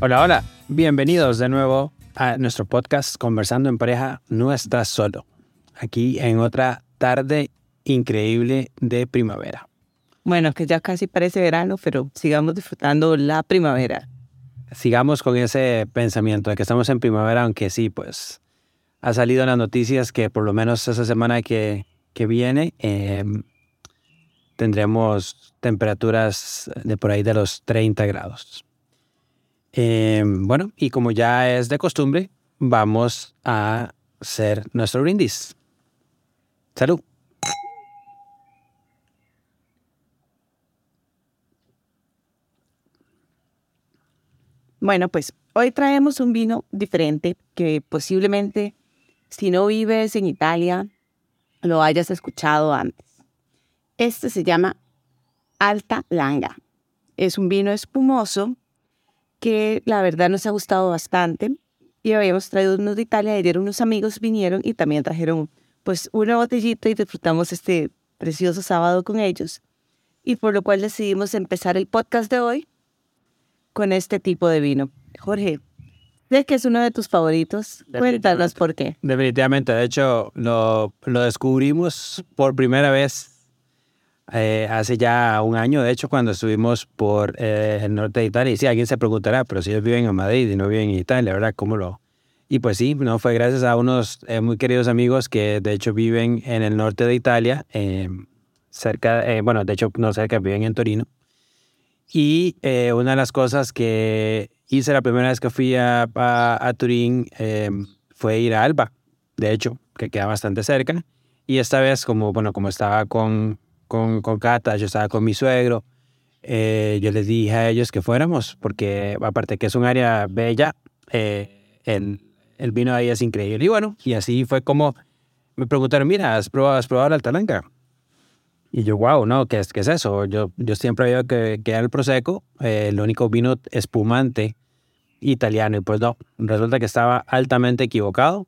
Hola, hola. Bienvenidos de nuevo a nuestro podcast Conversando en pareja. No estás solo. Aquí en otra tarde increíble de primavera. Bueno, que ya casi parece verano, pero sigamos disfrutando la primavera. Sigamos con ese pensamiento de que estamos en primavera, aunque sí, pues ha salido en las noticias que por lo menos esa semana que, que viene em, tendremos temperaturas de por ahí de los 30 grados. Eh, bueno, y como ya es de costumbre, vamos a hacer nuestro brindis. Salud. Bueno, pues hoy traemos un vino diferente que posiblemente si no vives en Italia lo hayas escuchado antes. Este se llama Alta Langa. Es un vino espumoso que la verdad nos ha gustado bastante y habíamos traído unos de Italia, ayer unos amigos vinieron y también trajeron pues una botellita y disfrutamos este precioso sábado con ellos y por lo cual decidimos empezar el podcast de hoy con este tipo de vino. Jorge, sé que es uno de tus favoritos. Cuéntanos por qué. Definitivamente, de hecho lo, lo descubrimos por primera vez eh, hace ya un año, de hecho, cuando estuvimos por eh, el norte de Italia. Y sí, alguien se preguntará, pero si ellos viven en Madrid y no viven en Italia, ¿verdad? ¿Cómo lo...? Y pues sí, no fue gracias a unos eh, muy queridos amigos que de hecho viven en el norte de Italia, cerca, bueno, de hecho no cerca, viven en Torino. Y una de las cosas que hice la primera vez que fui a, a, Turín fue ir a Alba, de hecho, que queda bastante cerca. Y esta vez, como, bueno, como estaba con, con, con Cata, yo estaba con mi suegro. Eh, yo les dije a ellos que fuéramos, porque aparte que es un área bella, eh, el, el, vino ahí es increíble. Y bueno, y así fue como me preguntaron, mira, ¿has probado, has probado la Altalanca? Y yo, wow, no, ¿qué es, qué es eso? Yo, yo siempre había que, que era el Prosecco, eh, el único vino espumante italiano. Y pues no, resulta que estaba altamente equivocado.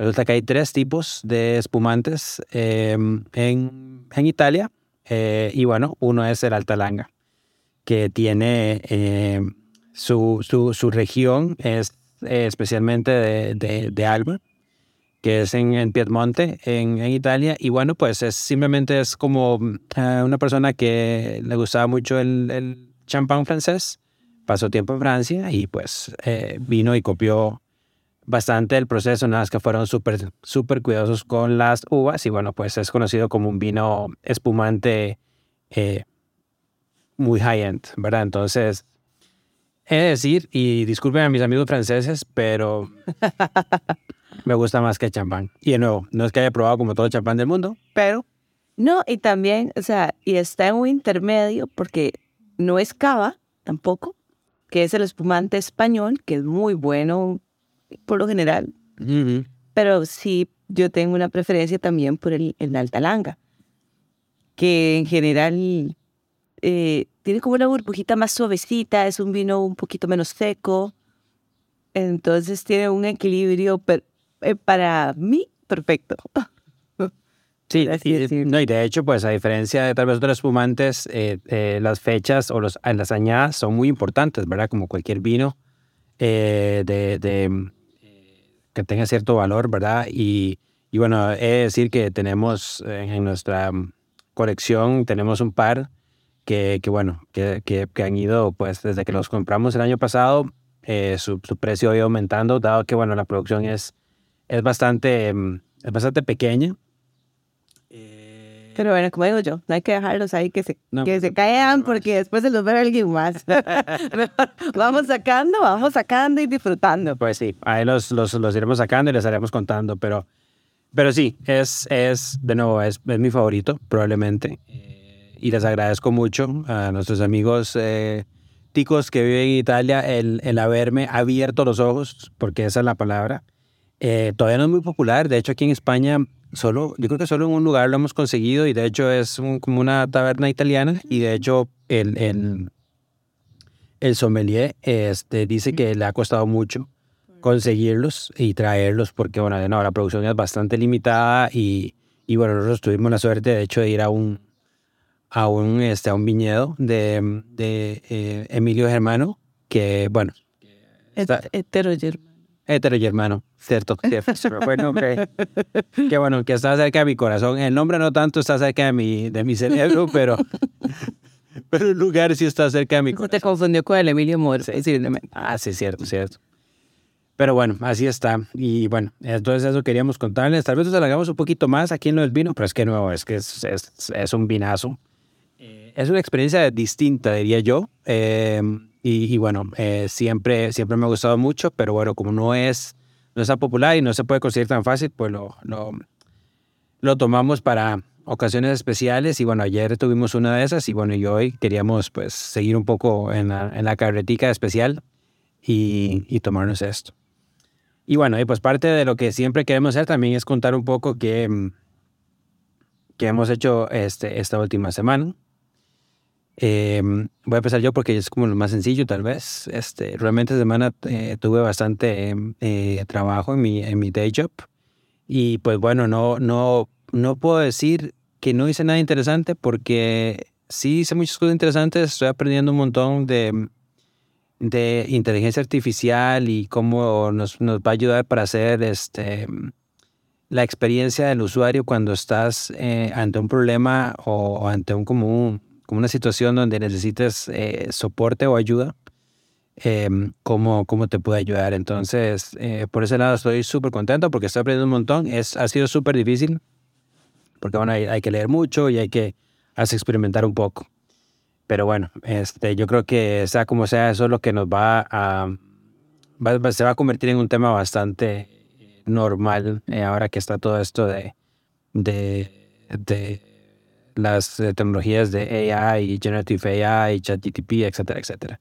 Resulta que hay tres tipos de espumantes em, en, en, Italia. Eh, y bueno, uno es el Alta Langa, que tiene em, su, su, su, región, es eh, especialmente de, de, de, Alba, que es en, en Piedmonte, en, en, Italia. Y bueno, pues es simplemente es como eh, una persona que le gustaba mucho el, el champán francés, pasó tiempo en Francia y pues vino y copió bastante el proceso, nada más que fueron súper, súper cuidadosos con las uvas y bueno, pues es conocido como un vino espumante eh, muy high-end, ¿verdad? Entonces, he de decir, y disculpen a mis amigos franceses, pero me gusta más que el champán. Y de nuevo, no es que haya probado como todo el champán del mundo, pero... No, y también, o sea, y está en un intermedio porque no es cava tampoco, que es el espumante español, que es muy bueno, por lo general. Pero sí, yo tengo una preferencia también por el, el Alta Langa, que en general eh, tiene como una burbujita más suavecita, es un vino un poquito menos seco, entonces tiene un equilibrio eh, para mí perfecto. Sí, no, y de hecho, pues a diferencia de tal vez otros espumantes, eh, las fechas o los, las añadas son muy importantes, ¿verdad? Como cualquier vino de, de, que tenga cierto valor, ¿verdad? Y, y bueno, he de decir que tenemos en nuestra colección, tenemos un par que, que bueno, que, que, han ido, pues desde que los compramos el año pasado, eh, su, su, precio ha ido aumentando, dado que, bueno, la producción es, es, bastante, mm, es bastante pequeña. Pero bueno, como digo yo, no hay que dejarlos ahí que se, que se caigan porque después se los ve alguien más. vamos sacando, vamos sacando y disfrutando. Pues sí, ahí los, los, los, iremos sacando y les haremos contando, pero, Pero sí, es, es de nuevo, es, es mi favorito, probablemente. Eh, y les agradezco mucho a nuestros amigos eh, ticos que viven en Italia el, el haberme abierto los ojos, porque esa es la palabra. Eh, todavía no es muy popular. De hecho, aquí en España, solo, yo creo que solo en un lugar lo hemos conseguido y de hecho es un- como una taberna italiana y de hecho el, el, el sommelier este, dice que le ha costado mucho conseguirlos y traerlos porque, bueno, de nuevo, la producción es bastante limitada y, y bueno, nosotros tuvimos la suerte, de hecho, de ir a un, a un, este, a un viñedo de, de eh, Emilio Germano, que, bueno, Está- Heterogermano. Heterogermano, cierto, cierto, pero buen nombre. que bueno, que está cerca de mi corazón. El nombre no tanto está cerca de mi, de mi cerebro, pero, pero el lugar sí está cerca de mi Se corazón. te confundió con el Emilio Moro, Sí. posiblemente. Ah, sí, cierto, cierto. Pero bueno, así está. Y bueno, entonces eso queríamos contarles. Tal vez nos alargamos un poquito más aquí en lo del vino, pero es que nuevo, es que es, es, es un vinazo. Eh, Es una experiencia distinta, diría yo. Eh, y, y bueno, eh, siempre, siempre me ha gustado mucho, pero bueno, como no es, no es tan popular y no se puede conseguir tan fácil, pues lo, lo, lo tomamos para ocasiones especiales. Y bueno, ayer tuvimos una de esas y bueno, y hoy queríamos pues seguir un poco en la, en la carretica especial y, y tomarnos esto. Y bueno, y pues parte de lo que siempre queremos hacer también es contar un poco qué, mm, qué hemos hecho este, esta última semana. Eh, voy a empezar yo porque es como lo más sencillo tal vez. Este, realmente esta semana eh, tuve bastante eh, trabajo en mi, en mi day job. Y pues bueno, no, no, no puedo decir que no hice nada interesante porque sí hice muchas cosas interesantes. Estoy aprendiendo un montón de, de inteligencia artificial y cómo nos, nos va a ayudar para hacer este, la experiencia del usuario cuando estás eh, ante un problema o, o ante un, como, un- como una situación donde necesites eh, soporte o ayuda. eh, cómo, cómo te puede ayudar. Entonces, eh, por ese lado estoy súper contento porque estoy aprendiendo un montón. Es, ha sido súper difícil porque bueno, hay, hay que leer mucho y hay que hacer experimentar un poco. Pero bueno, este, yo creo que sea como sea, eso es lo que nos va a... va- se va a convertir en un tema bastante normal eh, ahora que está todo esto de, de, de las eh, tecnologías de AI Generative AI, ChatGTP, etcétera, etcétera.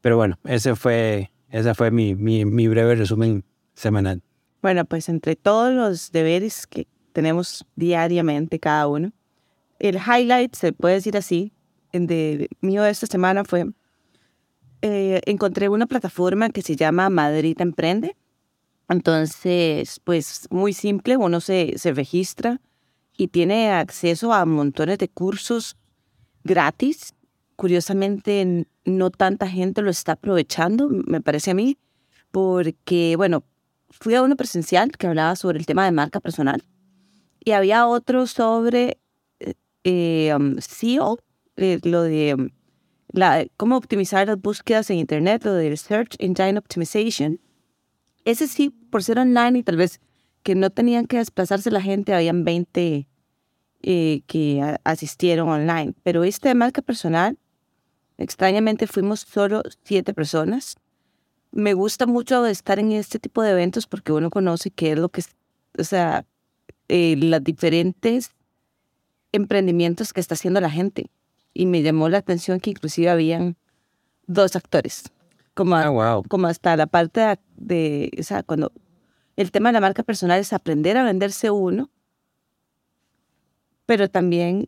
Pero bueno, ese fue, ese fue mi, mi, mi breve resumen semanal. Bueno, pues entre todos los deberes que tenemos diariamente cada uno, el highlight, se puede decir así, de mío de esta semana fue, eh, encontré una plataforma que se llama Madrid Emprende. Entonces, pues muy simple, uno se, se registra y tiene acceso a montones de cursos gratis. Curiosamente, no tanta gente lo está aprovechando, me parece a mí, porque, bueno, fui a uno presencial que hablaba sobre el tema de marca personal y había otro sobre eh, um, SEO, eh, lo de la, cómo optimizar las búsquedas en Internet, lo de Search Engine Optimization. Ese sí, por ser online y tal vez que no tenían que desplazarse la gente, habían 20 eh, que a- asistieron online. Pero este de marca personal, extrañamente fuimos solo siete personas. Me gusta mucho estar en este tipo de eventos porque uno conoce qué es lo que, o sea, eh, las diferentes emprendimientos que está haciendo la gente. Y me llamó la atención que inclusive habían dos actores, como, Ah, wow. como hasta la parte de, de, o sea, cuando el tema de la marca personal es aprender a venderse uno, pero también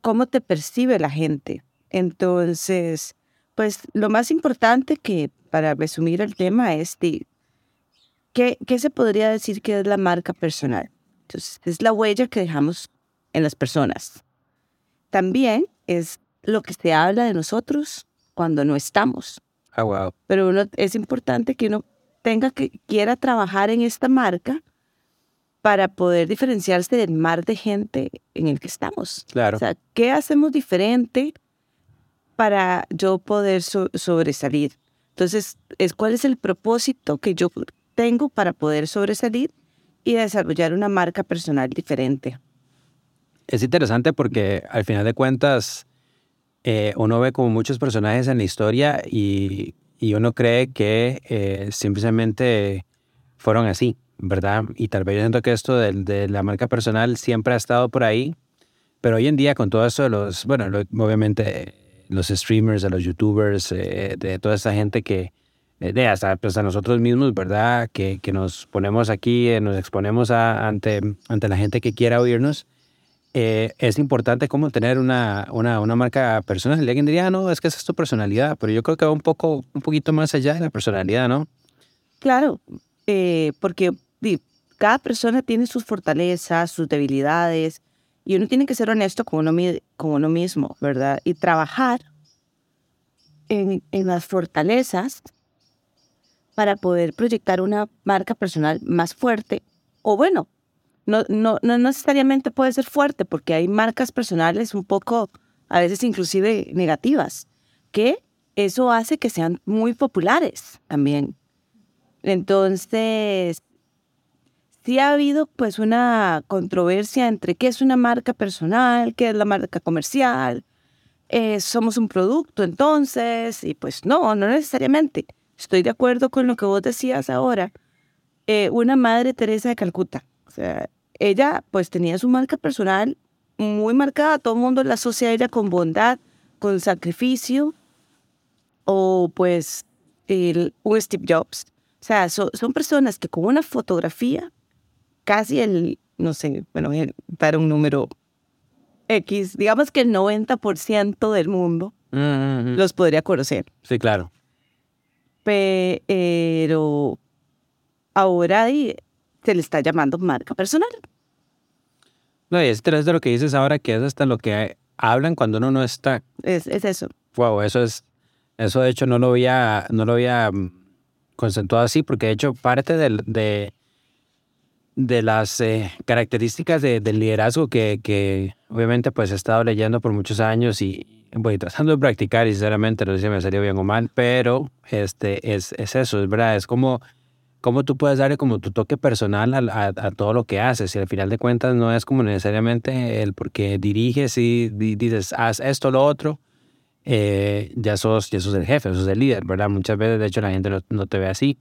cómo te percibe la gente. Entonces, pues lo más importante que para resumir el tema es de, ¿qué, ¿qué se podría decir que es la marca personal? Entonces, es la huella que dejamos en las personas. También es lo que se habla de nosotros cuando no estamos. Ah, wow. Pero uno, es importante que uno tenga que quiera trabajar en esta marca para poder diferenciarse del mar de gente en el que estamos. Claro. O sea, ¿qué hacemos diferente para yo poder so- sobresalir? Entonces, es cuál es el propósito que yo tengo para poder sobresalir y desarrollar una marca personal diferente. Es interesante porque al final de cuentas eh, uno ve como muchos personajes en la historia y, y uno cree que eh, simplemente fueron así. ¿verdad? Y tal vez yo siento que esto de, de, la marca personal siempre ha estado por ahí, pero hoy en día con todo eso de los, bueno, obviamente los streamers, de los youtubers, eh, de toda esa gente que, eh, de hasta pues, a nosotros mismos, ¿verdad? Que, que nos ponemos aquí, eh, nos exponemos a, ante, ante la gente que quiera oírnos. Es importante como tener una, una, una marca personal. Alguien diría, ah, no, es que esa es tu personalidad, pero yo creo que va un, poco, un poquito más allá de la personalidad, ¿no? Claro, porque cada persona tiene sus fortalezas, sus debilidades, y uno tiene que ser honesto con uno, con uno mismo, ¿verdad? Y trabajar en, en las fortalezas para poder proyectar una marca personal más fuerte o bueno, no, no, no necesariamente puede ser fuerte porque hay marcas personales un poco, a veces inclusive negativas, que eso hace que sean muy populares también. Entonces, sí ha habido pues una controversia entre qué es una marca personal, qué es la marca comercial. Eh, somos un producto entonces, y pues no, no necesariamente. Estoy de acuerdo con lo que vos decías ahora. Eh, una madre Teresa de Calcuta. O sea, ella pues tenía su marca personal muy marcada, todo el mundo la asocia a ella con bondad, con sacrificio, o pues el, un Steve Jobs. O sea, son personas que con una fotografía casi el, no sé, bueno, para un número X, digamos que el 90% del mundo los podría conocer. Sí, claro. Pero ahora se le está llamando marca personal. No, y es de lo que dices ahora, que es hasta lo que hablan cuando uno no está. Es, es eso. Wow, eso es, eso de hecho no lo había, no lo había mm, concentrado así, porque de hecho parte del, de, de las eh, características de, del liderazgo que, que, obviamente pues he estado leyendo por muchos años y voy tratando de practicar y sinceramente no sé si me salió bien o mal, pero este, es, es eso, es verdad, es como, como tú puedes darle como tu toque personal a, a, todo lo que haces y al final de cuentas no es como necesariamente el porque diriges y dices haz esto, lo otro, eh, ya, sos, ya sos el jefe, sos el líder, ¿verdad? Muchas veces de hecho la gente no, no te ve así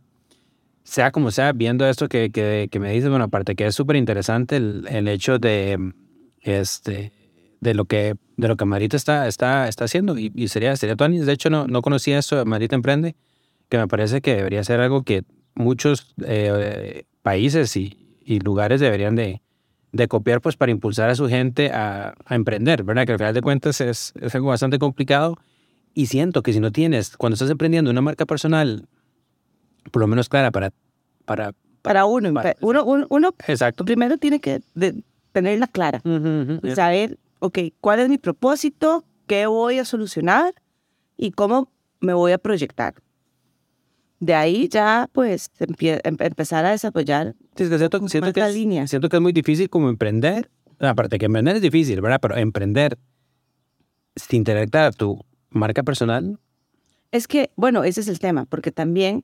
sea como sea, viendo esto que, que, que me dices, bueno, aparte que es súper interesante el, el, hecho de, este, de lo que, de lo que Marita está, está, está haciendo y, y sería, sería. De hecho, no, no conocía eso Marita Emprende, que me parece que debería ser algo que muchos eh, países y, y, lugares deberían de, de, copiar pues para impulsar a su gente a, a, emprender, ¿verdad? Que al final de cuentas es, es algo bastante complicado y siento que si no tienes, cuando estás emprendiendo una marca personal por lo menos clara para... Para, para uno. uno, uno, exacto. primero tiene que tenerla clara. Saber, ok, ¿cuál es mi propósito? ¿Qué voy a solucionar? ¿Y cómo me voy a proyectar? De ahí ya, pues, em, empezar a desarrollar sí, siento, siento que es, Siento que es muy difícil como emprender. Aparte que emprender es difícil, ¿verdad? Pero emprender sin tener clara tu marca personal. Es que, bueno, ese es el tema, porque también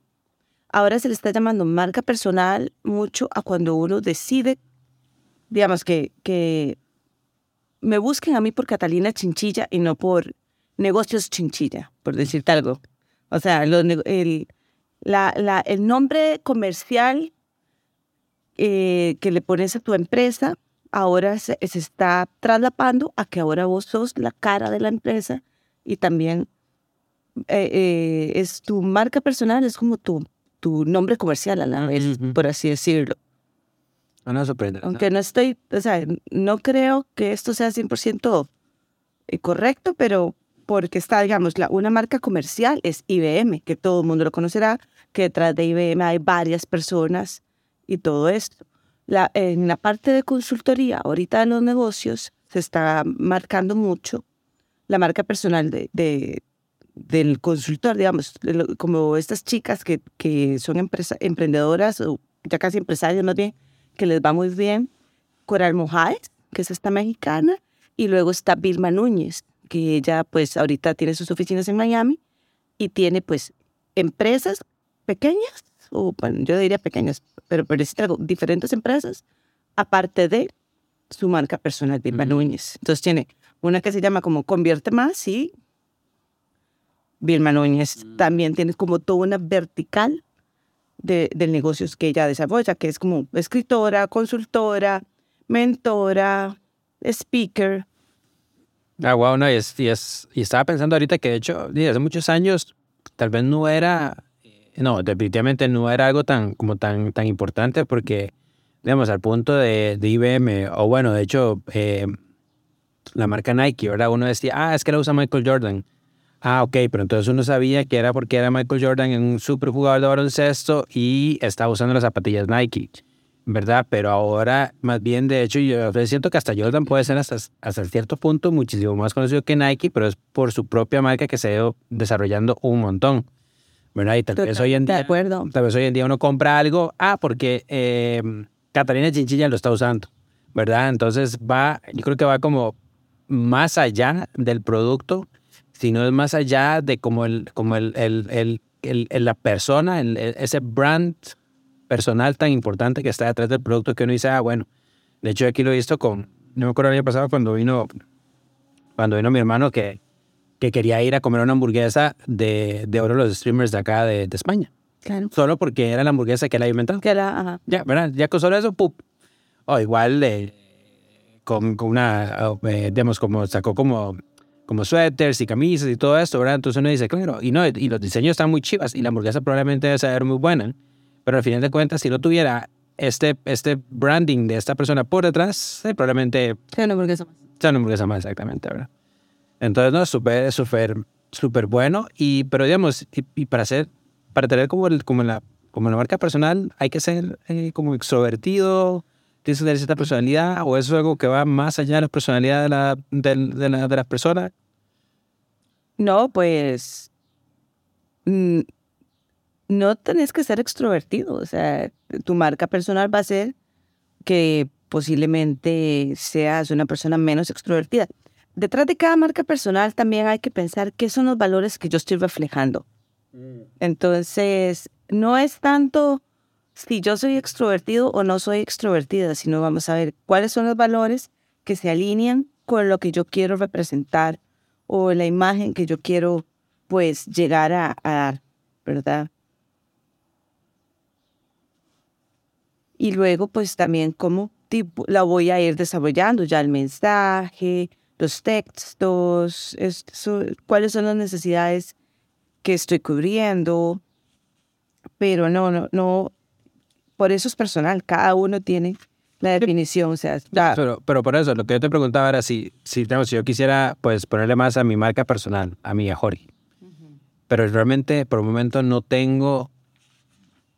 Ahora se le está llamando marca personal mucho a cuando uno decide, digamos, que, que me busquen a mí por Catalina Chinchilla y no por negocios Chinchilla, por decirte algo. O sea, el, la, la, el nombre comercial eh, que le pones a tu empresa ahora se, está traslapando a que ahora vos sos la cara de la empresa y también eh, eh, es tu marca personal, es como tu tu nombre comercial a la vez, por así decirlo. Ah, no, sorprende. Aunque no estoy, o sea, no creo que esto sea 100% eh, correcto, pero porque está, digamos, la, una marca comercial es IBM, que todo el mundo lo conocerá, que detrás de IBM hay varias personas y todo esto. La, en la parte de consultoría, ahorita en los negocios, se está marcando mucho la marca personal de, de, del consultor, digamos, como estas chicas que, que son empresa, emprendedoras o ya casi empresarias más bien, que les va muy bien. Coral Mojáez, que es esta mexicana, y luego está Vilma Núñez, que ella pues ahorita tiene sus oficinas en Miami y tiene pues empresas pequeñas, o bueno, yo diría pequeñas, pero por decir algo, diferentes empresas, aparte de su marca personal, Vilma Núñez. Entonces tiene una que se llama como Convierte Más y Vilma Núñez mm. también tiene como toda una vertical de, del negocio que ella desarrolla, que es como escritora, consultora, mentora, speaker. Ah, wow, no, y, es, y, es, y estaba pensando ahorita que de hecho, hace muchos años, tal vez no era, no, definitivamente no era algo tan, como tan, tan importante porque, digamos, al punto de, de IBM, o bueno, de hecho, eh, la marca Nike, ¿verdad? Uno decía, ah, es que la usa Michael Jordan. Ah, ok, pero entonces uno sabía que era porque era Michael Jordan, un super jugador de baloncesto y estaba usando las zapatillas Nike, ¿verdad? Pero ahora, más bien, de hecho, yo siento que hasta Jordan puede ser hasta, hasta cierto punto muchísimo más conocido que Nike, pero es por su propia marca que se ha ido desarrollando un montón, ¿verdad? Y tal vez hoy en día, de acuerdo. tal vez hoy en día uno compra algo, ah, porque eh, Catalina Chinchilla lo está usando, ¿verdad? Entonces va, yo creo que va como más allá del producto sino es más allá de como, el, como el, el, el, la persona, ese brand personal tan importante que está detrás del producto que uno dice, ah, bueno, de hecho aquí lo he visto con, no me acuerdo el año pasado cuando vino, cuando vino mi hermano que, que quería ir a comer una hamburguesa de, de oro los streamers de acá de, de España. Claro. Solo porque era la hamburguesa que él había inventado. Que era, ajá. Ya, ¿verdad? Ya con solo eso, ¡pup! O igual, eh, con, con, una, eh, digamos, como sacó como como suéteres y camisas y todo esto, ¿verdad? Entonces uno dice, claro, y, no, y los diseños están muy chivas y la hamburguesa probablemente debe ser muy buena, pero al final de cuentas, si no tuviera este, este branding de esta persona por detrás, eh, probablemente... Sea una hamburguesa más. Sea una hamburguesa más, exactamente, ¿verdad? Entonces, no, súper, súper, súper bueno, y, pero digamos, y, para hacer, para tener como, el, como, la, como la marca personal, hay que ser eh, como extrovertido, tienes que tener cierta personalidad o eso es algo que va más allá de la personalidad de, la, de, de, la, de las personas? No, pues mm, no tenés que ser extrovertido. O sea, tu marca personal va a ser que posiblemente seas una persona menos extrovertida. Detrás de cada marca personal también hay que pensar qué son los valores que yo estoy reflejando. Mm. Entonces, no es tanto si yo soy extrovertido o no soy extrovertida, sino vamos a ver cuáles son los valores que se alinean con lo que yo quiero representar o la imagen que yo quiero pues llegar a, dar, ¿verdad? Y luego pues también cómo tipo, la voy a ir desarrollando ya el mensaje, los textos, cuáles son las necesidades que estoy cubriendo, pero no, no, no, por eso es personal, cada uno tiene la definición, o sea, Pero, pero por eso, lo que yo te preguntaba era si, si, si yo quisiera pues ponerle más a mi marca personal, a mi a Jorge, pero realmente por un momento no tengo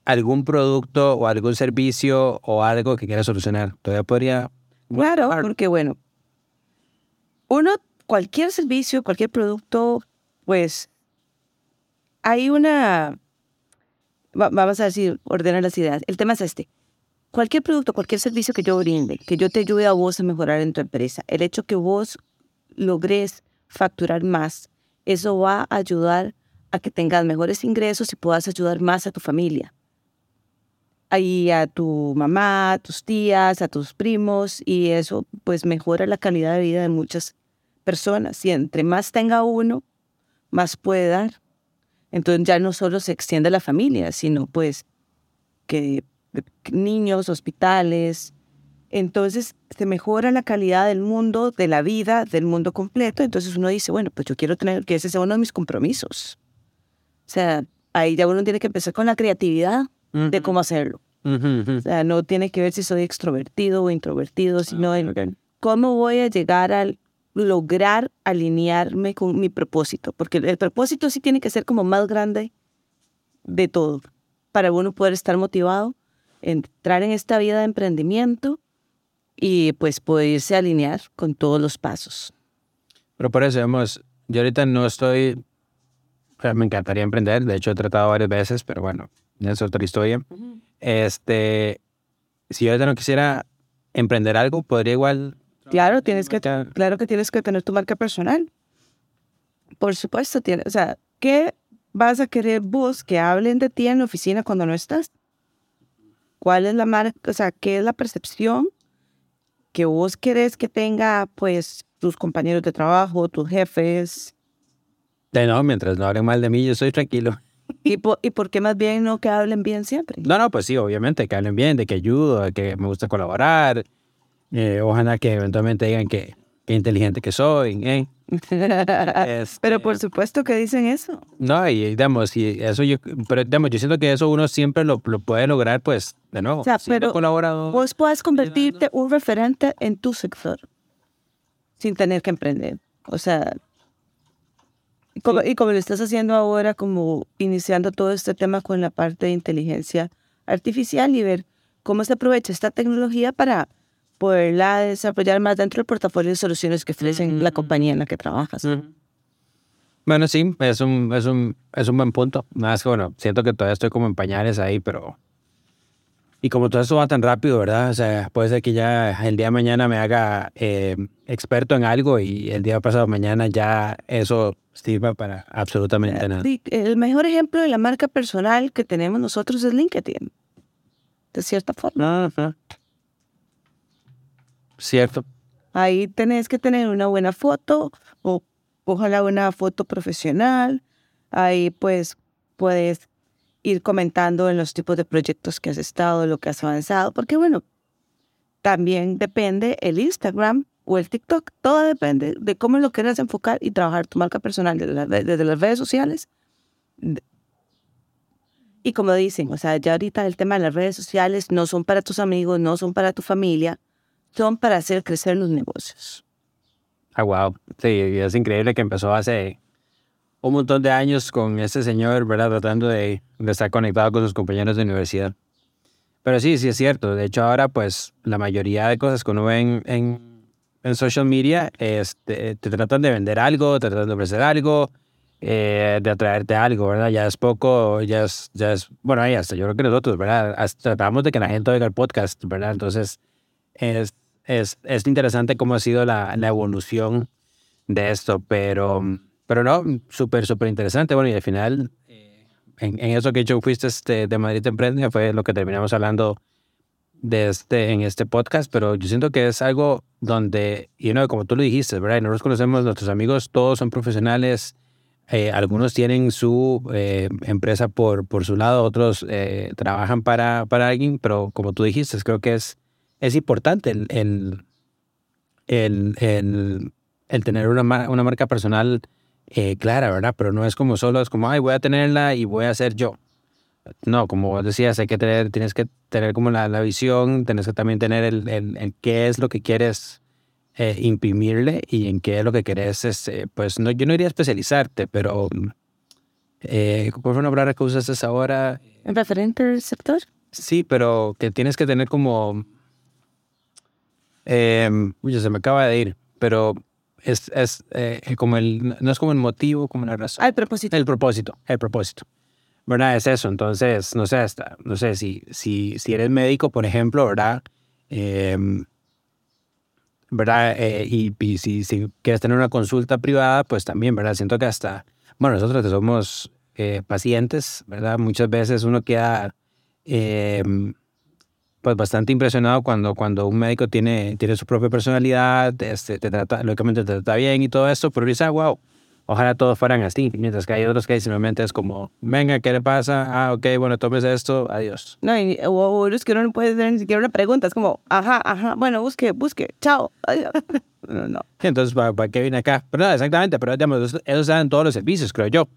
algún producto o algún servicio o algo que quiera solucionar. Todavía podría... Claro, porque bueno, uno, cualquier servicio, cualquier producto, pues hay una vamos a decir, ordenar las ideas. El tema es este. Cualquier producto, cualquier servicio que yo brinde, que yo te ayude a vos a mejorar en tu empresa, el hecho que vos logres facturar más, eso va a ayudar a que tengas mejores ingresos y puedas ayudar más a tu familia. Ahí a tu mamá, a tus tías, a tus primos, y eso pues mejora la calidad de vida de muchas personas. Y entre más tenga uno, más puede dar. Entonces ya no solo se extiende la familia, sino pues que niños, hospitales. Entonces se mejora la calidad del mundo, de la vida, del mundo completo. Entonces uno dice, bueno, pues yo quiero tener que ese sea uno de mis compromisos. O sea, ahí ya uno tiene que empezar con la creatividad de cómo hacerlo. O sea, no tiene que ver si soy extrovertido o introvertido, sino en cómo voy a llegar al lograr alinearme con mi propósito, porque el propósito sí tiene que ser como más grande de todo, para uno poder estar motivado, entrar en esta vida de emprendimiento y pues poderse alinear con todos los pasos. Pero por eso, vemos, yo ahorita no estoy, me encantaría emprender, de hecho he tratado varias veces, pero bueno, es otra historia. Este, si yo ahorita no quisiera emprender algo, podría igual Claro, tienes que, claro que tienes que tener tu marca personal. Por supuesto, tiene, o sea, ¿qué vas a querer vos que hablen de ti en la oficina cuando no estás? ¿Cuál es la marca, o sea, qué es la percepción que vos querés que tenga, pues, tus compañeros de trabajo, tus jefes? De no, mientras no hablen mal de mí, yo soy tranquilo. ¿Y por, ¿Y por qué más bien no que hablen bien siempre? No, no, pues sí, obviamente, que hablen bien, de que ayudo, de que me gusta colaborar. Eh, ojalá que eventualmente digan que, qué inteligente que soy. ¿eh? Este, pero por supuesto que dicen eso. No, y digamos, y eso yo, pero digamos, yo siento que eso uno siempre lo, lo puede lograr, pues, de nuevo, O sea, pero colaborador. Vos puedes convertirte un referente en tu sector sin tener que emprender. O sea, y como, y como lo estás haciendo ahora, como iniciando todo este tema con la parte de inteligencia artificial y ver cómo se aprovecha esta tecnología para poderla desarrollar más dentro del portafolio de soluciones que ofrecen la compañía en la que trabajas. Bueno, sí, es un, es un, es un buen punto. Nada más que, bueno, siento que todavía estoy como en pañales ahí, pero... Y como todo esto va tan rápido, ¿verdad? O sea, puede ser que ya el día de mañana me haga eh, experto en algo y el día pasado mañana ya eso sirva para absolutamente nada. Sí, el mejor ejemplo de la marca personal que tenemos nosotros es LinkedIn, de cierta forma. Cierto. Ahí tenés que tener una buena foto o ojalá una foto profesional. Ahí pues puedes ir comentando en los tipos de proyectos que has estado, lo que has avanzado, porque bueno, también depende el Instagram o el TikTok, todo depende de cómo lo quieras enfocar y trabajar tu marca personal desde, la- desde las redes sociales. Y como dicen, o sea, ya ahorita el tema de las redes sociales no son para tus amigos, no son para tu familia, son para hacer crecer los negocios. Ah, wow. Sí, es increíble que empezó hace un montón de años con este señor, ¿verdad? Tratando de, de estar conectado con sus compañeros de universidad. Pero sí, sí es cierto. De hecho, ahora, pues, la mayoría de cosas que uno ve en, en, en social media este, te tratan de vender algo, te tratan de ofrecer algo, eh, de atraerte algo, ¿verdad? Ya es poco, ya es, ya es, bueno, ahí hasta yo creo que nosotros, ¿verdad? Hasta tratamos de que la gente oiga el podcast, ¿verdad? Entonces, es, es, es interesante cómo ha sido la, la evolución de esto, pero, pero no, súper, súper interesante. Bueno, y al final, eh, en, en eso que yo fuiste este, de Madrid Emprende, fue lo que terminamos hablando de este, en este podcast, pero yo siento que es algo donde, y no, como tú lo dijiste, ¿verdad? Nosotros conocemos, nuestros amigos, todos son profesionales, eh, algunos tienen su eh, empresa por, por su lado, otros eh, trabajan para, para alguien, pero como tú dijiste, creo que es, es importante el, el, el, el, el tener una, una marca personal eh, clara, ¿verdad? Pero no es como solo, es como, ay, voy a tenerla y voy a ser yo. No, como vos decías, hay que tener, tienes que tener como la, la visión, tienes que también tener el, el, el qué es lo que quieres eh, imprimirle y en qué es lo que querés, este, pues no, yo no iría a especializarte, pero eh, ¿cuál fue una palabra que usaste ahora? ¿En referente al sector? Sí, pero que tienes que tener como, eh, uy, se me acaba de ir, pero es, es eh, como el, no es como el motivo, como la razón. Al propósito. El propósito, el propósito. ¿Verdad? Es eso. Entonces, no sé, hasta, no sé, si, si, si eres médico, por ejemplo, ¿verdad? Eh, ¿Verdad? Eh, y, y si, si quieres tener una consulta privada, pues también, ¿verdad? Siento que hasta, bueno, nosotros que somos eh, pacientes, ¿verdad? Muchas veces uno queda, eh, pues bastante impresionado cuando, cuando un médico tiene, tiene su propia personalidad, este, te trata, lógicamente te trata bien y todo esto, pero dice, ah, wow, ojalá todos fueran así. Mientras que hay otros que simplemente es como, venga, ¿qué le pasa? Ah, ok, bueno, tomes esto, adiós. No, y, o, o es que uno no puede hacer ni siquiera una pregunta. Es como, ajá, ajá, bueno, busque, busque, chao. adiós. No, no. Entonces, ¿para, para qué viene acá? Pero no, exactamente, pero digamos, eso, da en todos los servicios, creo yo.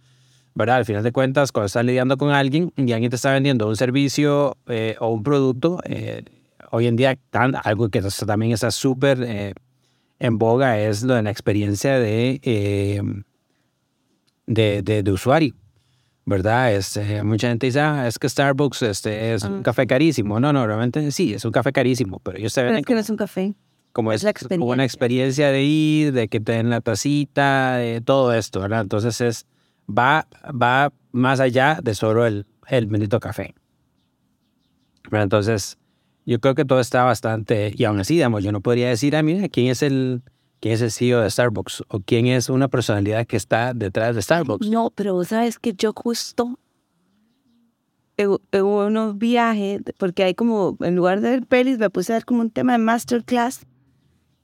¿Verdad? Al final de cuentas, cuando estás lidiando con alguien y alguien te está vendiendo un servicio eh, o un producto, eh, hoy en día tan, algo que también está súper eh, en boga es lo de la experiencia de, eh, de, de, de usuario. ¿Verdad? Este, mucha gente dice, ah, es que Starbucks este, es un café carísimo. No, no, realmente sí, es un café carísimo, pero ellos te Pero venden es que no es un café. como Es es, como una experiencia de ir, de que te den la tacita, de todo esto, ¿verdad? Entonces es, va, va más allá de solo el, el bendito café. ¿Verdad? Entonces, yo creo que todo está bastante, y aún así, digamos, yo no podría decir, ah, mira, ¿quién es el, quién es el CEO de Starbucks? O quién es una personalidad que está detrás de Starbucks. No, pero vos sabes que yo justo en unos viajes, porque hay como, en lugar de ver pelis, me puse a ver como un tema de masterclass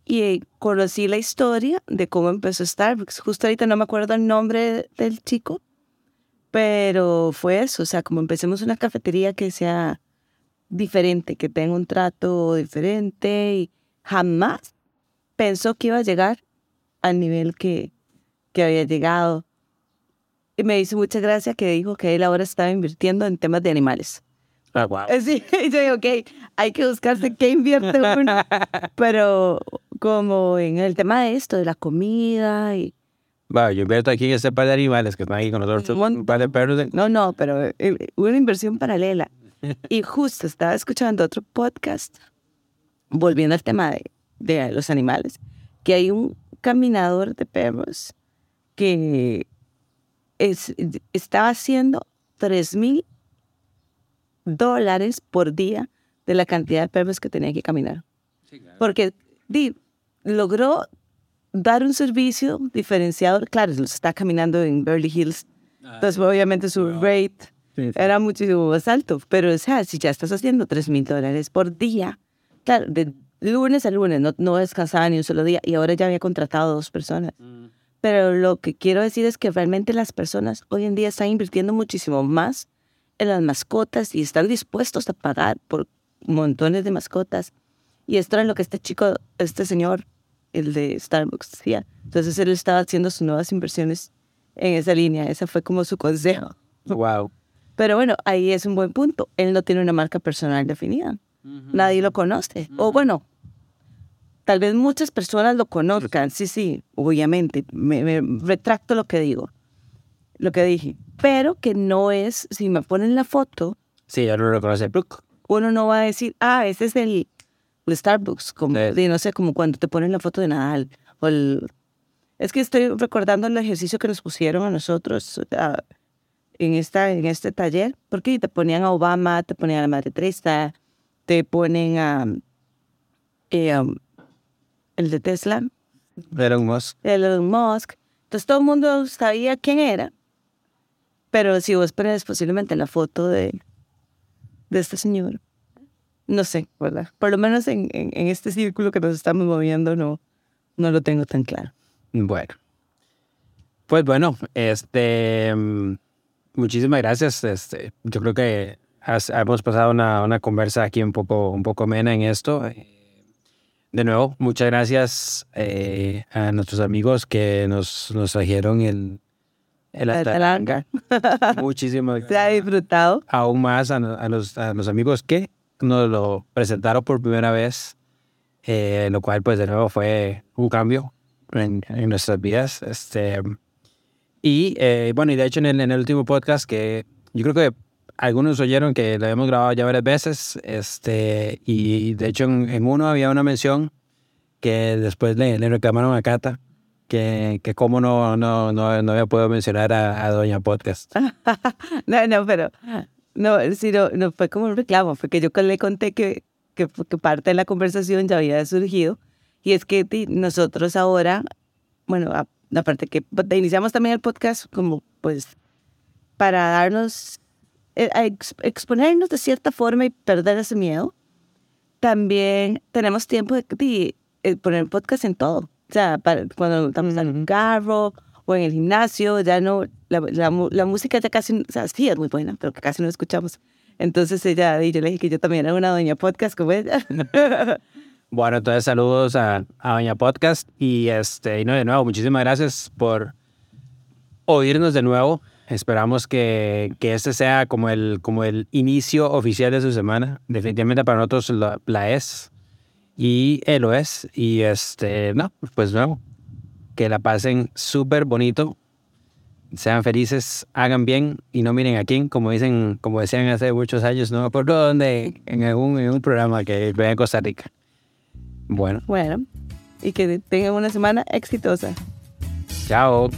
y conocí la historia de cómo empezó Starbucks. Justo ahorita no me acuerdo el nombre del chico, Pero fue eso, o sea, como empecemos una cafetería que sea diferente, que tenga un trato diferente y jamás pensó que iba a llegar al nivel que, que había llegado. Y me hizo mucha gracia que dijo que él ahora estaba invirtiendo en temas de animales. Ah, wow. Sí, y yo digo, ok, hay que buscarse qué invierte uno. Pero como en el tema de esto, de la comida y... Bueno, yo invierto aquí en este par de animales que están aquí con nosotros, un par de perros. de- No, no, pero eh, una inversión paralela. Y justo estaba escuchando otro podcast, volviendo al tema de, de los animales, que hay un caminador de perros que es, estaba haciendo 3 mil dólares por día de la cantidad de perros que tenía que caminar. Porque di, logró dar un servicio diferenciado. Claro, los está caminando en Beverly Hills. Entonces, obviamente, su rate Sí, sí. era muchísimo más alto. Pero, o sea, si ya estás haciendo 3 mil dólares por día, claro, de lunes a lunes, no, no descansaba ni un solo día. Y ahora ya había contratado a dos personas. Pero lo que quiero decir es que realmente las personas hoy en día están invirtiendo muchísimo más en las mascotas y están dispuestos a pagar por montones de mascotas. Y esto era lo que este chico, este señor, el de Starbucks, decía. Entonces él estaba haciendo sus nuevas inversiones en esa línea. Ese fue como su consejo. Wow. Pero bueno, ahí es un buen punto. Él no tiene una marca personal definida. Nadie lo conoce. O bueno, tal vez muchas personas lo conozcan. Sí, sí, obviamente. Me, me retracto lo que digo, lo que dije. Pero que no es, si me ponen la foto, Sí, yo no lo conoce Brooke. uno no va a decir, ah, ese es el, el Starbucks, como, Sí. de, no sé, como cuando te ponen la foto de Nadal. O el... Es que estoy recordando el ejercicio que nos pusieron a nosotros ah, en, esta, en este taller, porque te ponían a Obama, te ponían a la Madre Teresa, te ponen a eh, el de Tesla, Elon Musk. el Elon Musk. Entonces todo el mundo sabía quién era, pero si vos pones posiblemente la foto de, de este señor, no sé, ¿verdad? Por lo menos en, en, en este círculo que nos estamos moviendo no, no lo tengo tan claro. Bueno. Pues bueno, este. Muchísimas gracias. Este, yo creo que has- hemos pasado una, una conversa aquí un poco, un poco amena en esto. De nuevo, muchas gracias eh, a nuestros amigos que nos, nos trajeron el, el La Atalanga. talanga. Muchísimas Se ha disfrutado. aún más a, a los, a los amigos que nos lo presentaron por primera vez, eh, lo cual pues de nuevo fue un cambio en, en nuestras vidas. Este, y eh, bueno, y de hecho en el, en el último podcast que yo creo que algunos oyeron que lo habíamos grabado ya varias veces, este, y de hecho en, en uno había una mención que después le, le reclamaron a Cata que, que cómo no, no, no, no había podido mencionar a, a Doña Podcast. No, no, pero no, sí, no, fue como un reclamo, fue que yo le conté que, que, que parte de la conversación ya había surgido y es que nosotros ahora, bueno, aparte que te iniciamos también el podcast como pues para darnos, eh, exponernos de cierta forma y perder ese miedo, también tenemos tiempo de, de, eh, poner podcast en todo. Sea, para, cuando estamos en un carro o en el gimnasio, ya no, la, la, la música ya casi, o sea, sí es muy buena, pero que casi no escuchamos. Entonces ella, y yo le dije que yo también era una doña podcast como ella. Bueno, entonces saludos a, a Doña Podcast y este, y no, de nuevo, muchísimas gracias por oírnos de nuevo. Esperamos que, que este sea como el, como el inicio oficial de su semana. Definitivamente para nosotros la, la es y él lo es. Y este, no, pues nuevo, que la pasen súper bonito. Sean felices, hagan bien y no miren a quién, como dicen, como decían hace muchos años, no me acuerdo dónde, en algún, en un programa que veía en Costa Rica. Bueno, bueno, y que tengan una semana exitosa. chao.